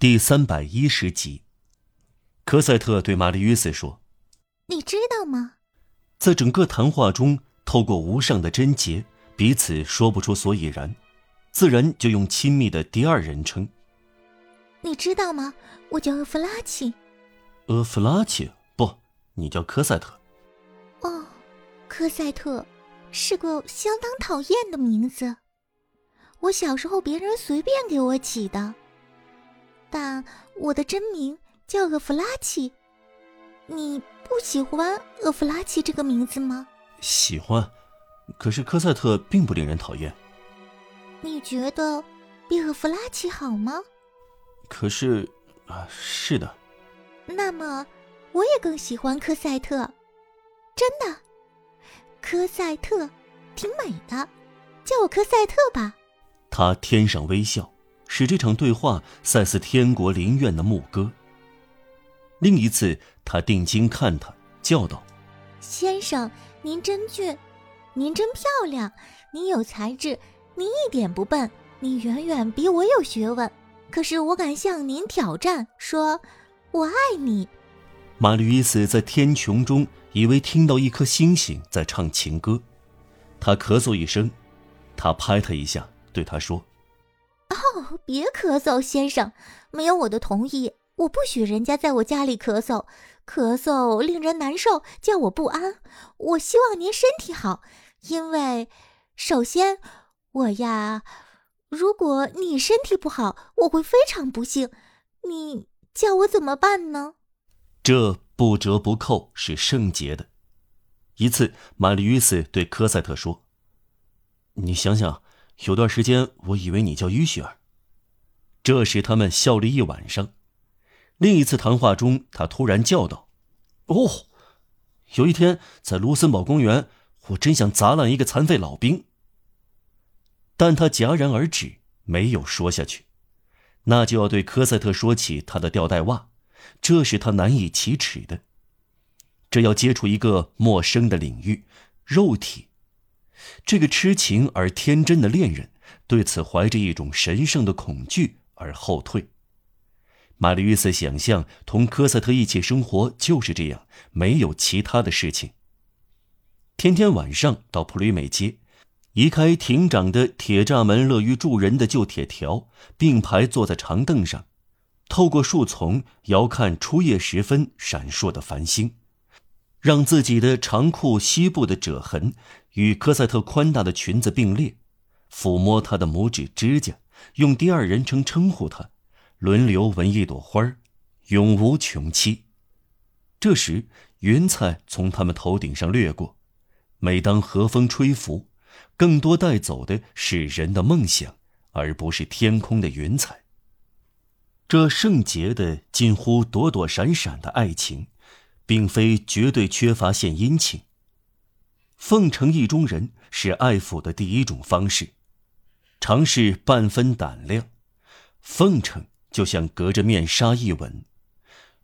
第三百一十集，科赛特对玛丽约瑟说：“你知道吗？在整个谈话中，透过无上的贞洁，彼此说不出所以然，自然就用亲密的第二人称。你知道吗？我叫厄弗拉奇。厄弗拉奇？不，你叫科赛特。哦，科赛特是个相当讨厌的名字。我小时候别人随便给我起的。”但我的真名叫厄弗拉奇，你不喜欢厄弗拉奇这个名字吗？喜欢，可是科赛特并不令人讨厌。你觉得比厄弗拉奇好吗？可是，啊，是的。那么，我也更喜欢科赛特，真的。科赛特，挺美的，叫我科赛特吧。他天上微笑。使这场对话赛似天国灵院的牧歌。另一次，他定睛看他，叫道：“先生，您真俊，您真漂亮，您有才智，您一点不笨，你远远比我有学问。可是我敢向您挑战，说，我爱你。”马吕伊斯在天穹中以为听到一颗星星在唱情歌，他咳嗽一声，他拍他一下，对他说。哦，别咳嗽，先生，没有我的同意，我不许人家在我家里咳嗽。咳嗽令人难受，叫我不安。我希望您身体好，因为，首先，我呀，如果你身体不好，我会非常不幸。你叫我怎么办呢？这不折不扣是圣洁的。一次，玛丽约斯对科赛特说：“你想想。”有段时间，我以为你叫于雪儿，这时他们笑了一晚上。另一次谈话中，他突然叫道：“哦，有一天在卢森堡公园，我真想砸烂一个残废老兵。”但他戛然而止，没有说下去。那就要对科赛特说起他的吊带袜，这是他难以启齿的。这要接触一个陌生的领域，肉体。这个痴情而天真的恋人对此怀着一种神圣的恐惧而后退。玛丽约瑟想象同科赛特一起生活就是这样，没有其他的事情。天天晚上到普吕美街，移开亭长的铁栅门，乐于助人的旧铁条，并排坐在长凳上，透过树丛遥看初夜时分闪烁的繁星。让自己的长裤膝部的褶痕与科赛特宽大的裙子并列，抚摸他的拇指指甲，用第二人称称呼他，轮流闻一朵花儿，永无穷期。这时，云彩从他们头顶上掠过，每当和风吹拂，更多带走的是人的梦想，而不是天空的云彩。这圣洁的、近乎躲躲闪闪的爱情。并非绝对缺乏献殷勤。奉承意中人是爱抚的第一种方式，尝试半分胆量。奉承就像隔着面纱一吻，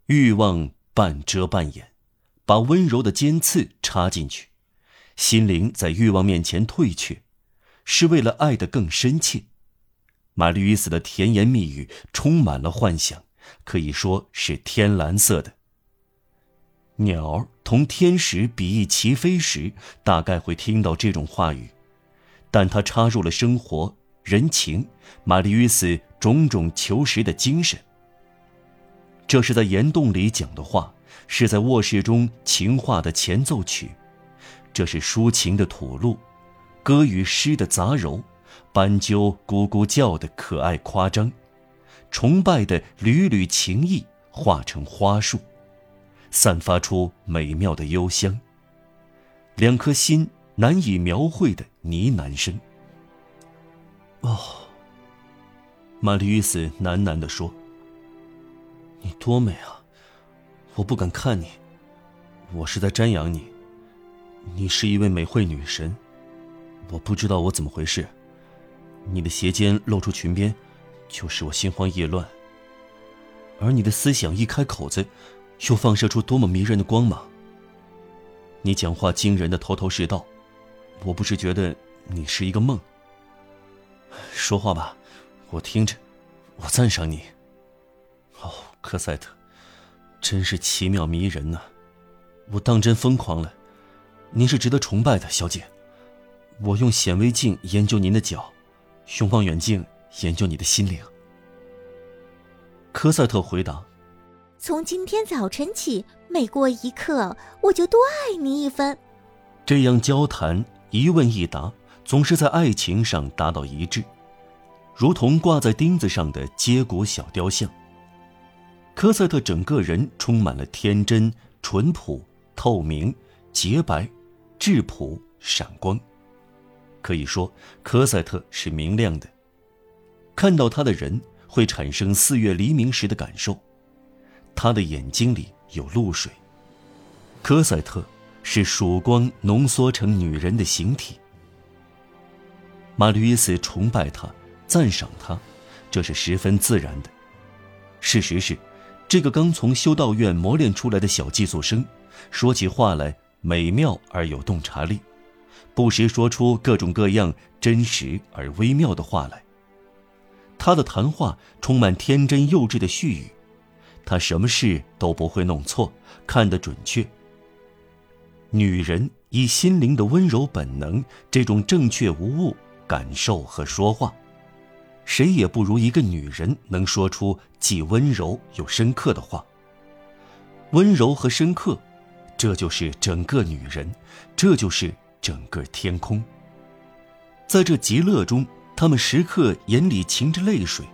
欲望半遮半掩，把温柔的尖刺插进去，心灵在欲望面前退却，是为了爱得更深切。玛丽与斯的甜言蜜语充满了幻想，可以说是天蓝色的。鸟同天使比翼齐飞时，大概会听到这种话语，但它插入了生活、人情、玛丽与斯种种求实的精神。这是在岩洞里讲的话，是在卧室中情话的前奏曲，这是抒情的吐露，歌与诗的杂糅，斑鸠咕咕叫的可爱夸张，崇拜的缕缕情意化成花束。散发出美妙的幽香。两颗心难以描绘的呢喃声。哦，玛丽·与斯喃喃地说：“你多美啊！我不敢看你，我是在瞻仰你。你是一位美惠女神，我不知道我怎么回事。你的斜肩露出裙边，就使我心慌意乱。而你的思想一开口子。”又放射出多么迷人的光芒！你讲话惊人的头头是道，我不是觉得你是一个梦。说话吧，我听着，我赞赏你。哦科赛特，真是奇妙迷人呐！我当真疯狂了。您是值得崇拜的，小姐。我用显微镜研究您的脚，用望远镜研究你的心灵。科赛特回答：“从今天早晨起，每过一刻，我就多爱你一分。”这样交谈，一问一答，总是在爱情上达到一致，如同挂在钉子上的接骨小雕像。科赛特整个人充满了天真、淳朴、透明、洁白、质朴、闪光。可以说，科赛特是明亮的。看到他的人会产生四月黎明时的感受。他的眼睛里有露水。科赛特是曙光浓缩成女人的形体。玛丽伊斯崇拜他，赞赏他，这是十分自然的。事实是，这个刚从修道院磨练出来的小寄宿生，说起话来美妙而有洞察力。不时说出各种各样真实而微妙的话来。他的谈话充满天真幼稚的絮语，他什么事都不会弄错，看得准确。女人以心灵的温柔本能，这种正确无误感受和说话，谁也不如一个女人能说出既温柔又深刻的话。温柔和深刻，这就是整个女人，这就是。整个天空，在这极乐中，他们时刻眼里噙着泪水。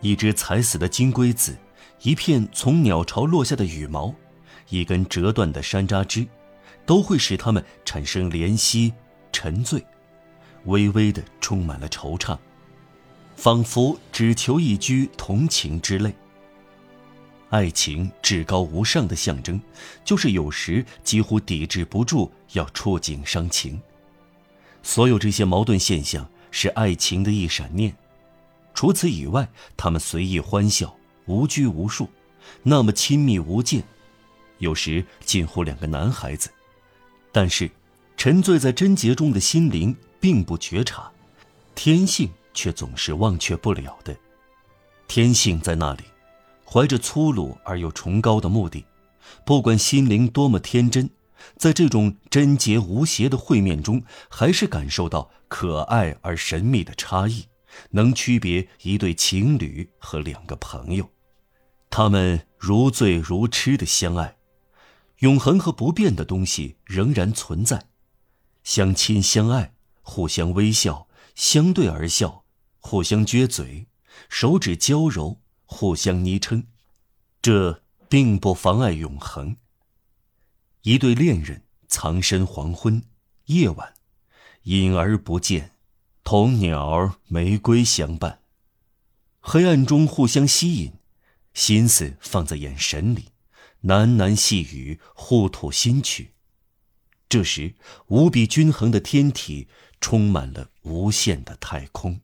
一只踩死的金龟子，一片从鸟巢落下的羽毛，一根折断的山楂枝，都会使他们产生怜惜、沉醉，微微的充满了惆怅，仿佛只求一掬同情之泪。爱情至高无上的象征，就是有时几乎抵制不住要触景伤情。所有这些矛盾现象是爱情的一闪念，除此以外，他们随意欢笑，无拘无束，那么亲密无间，有时近乎两个男孩子。但是，沉醉在贞洁中的心灵并不觉察，天性却总是忘却不了的。天性在那里。怀着粗鲁而又崇高的目的，不管心灵多么天真，在这种贞洁无邪的会面中，还是感受到可爱而神秘的差异，能区别一对情侣和两个朋友，他们如醉如痴的相爱，永恒和不变的东西仍然存在，相亲相爱，互相微笑，相对而笑，互相撅嘴，手指交揉。互相昵称，这并不妨碍永恒。一对恋人藏身黄昏夜晚，隐而不见，同鸟儿玫瑰相伴，黑暗中互相吸引，心思放在眼神里，喃喃细语，互吐心曲。这时，无比均衡的天体充满了无限的太空。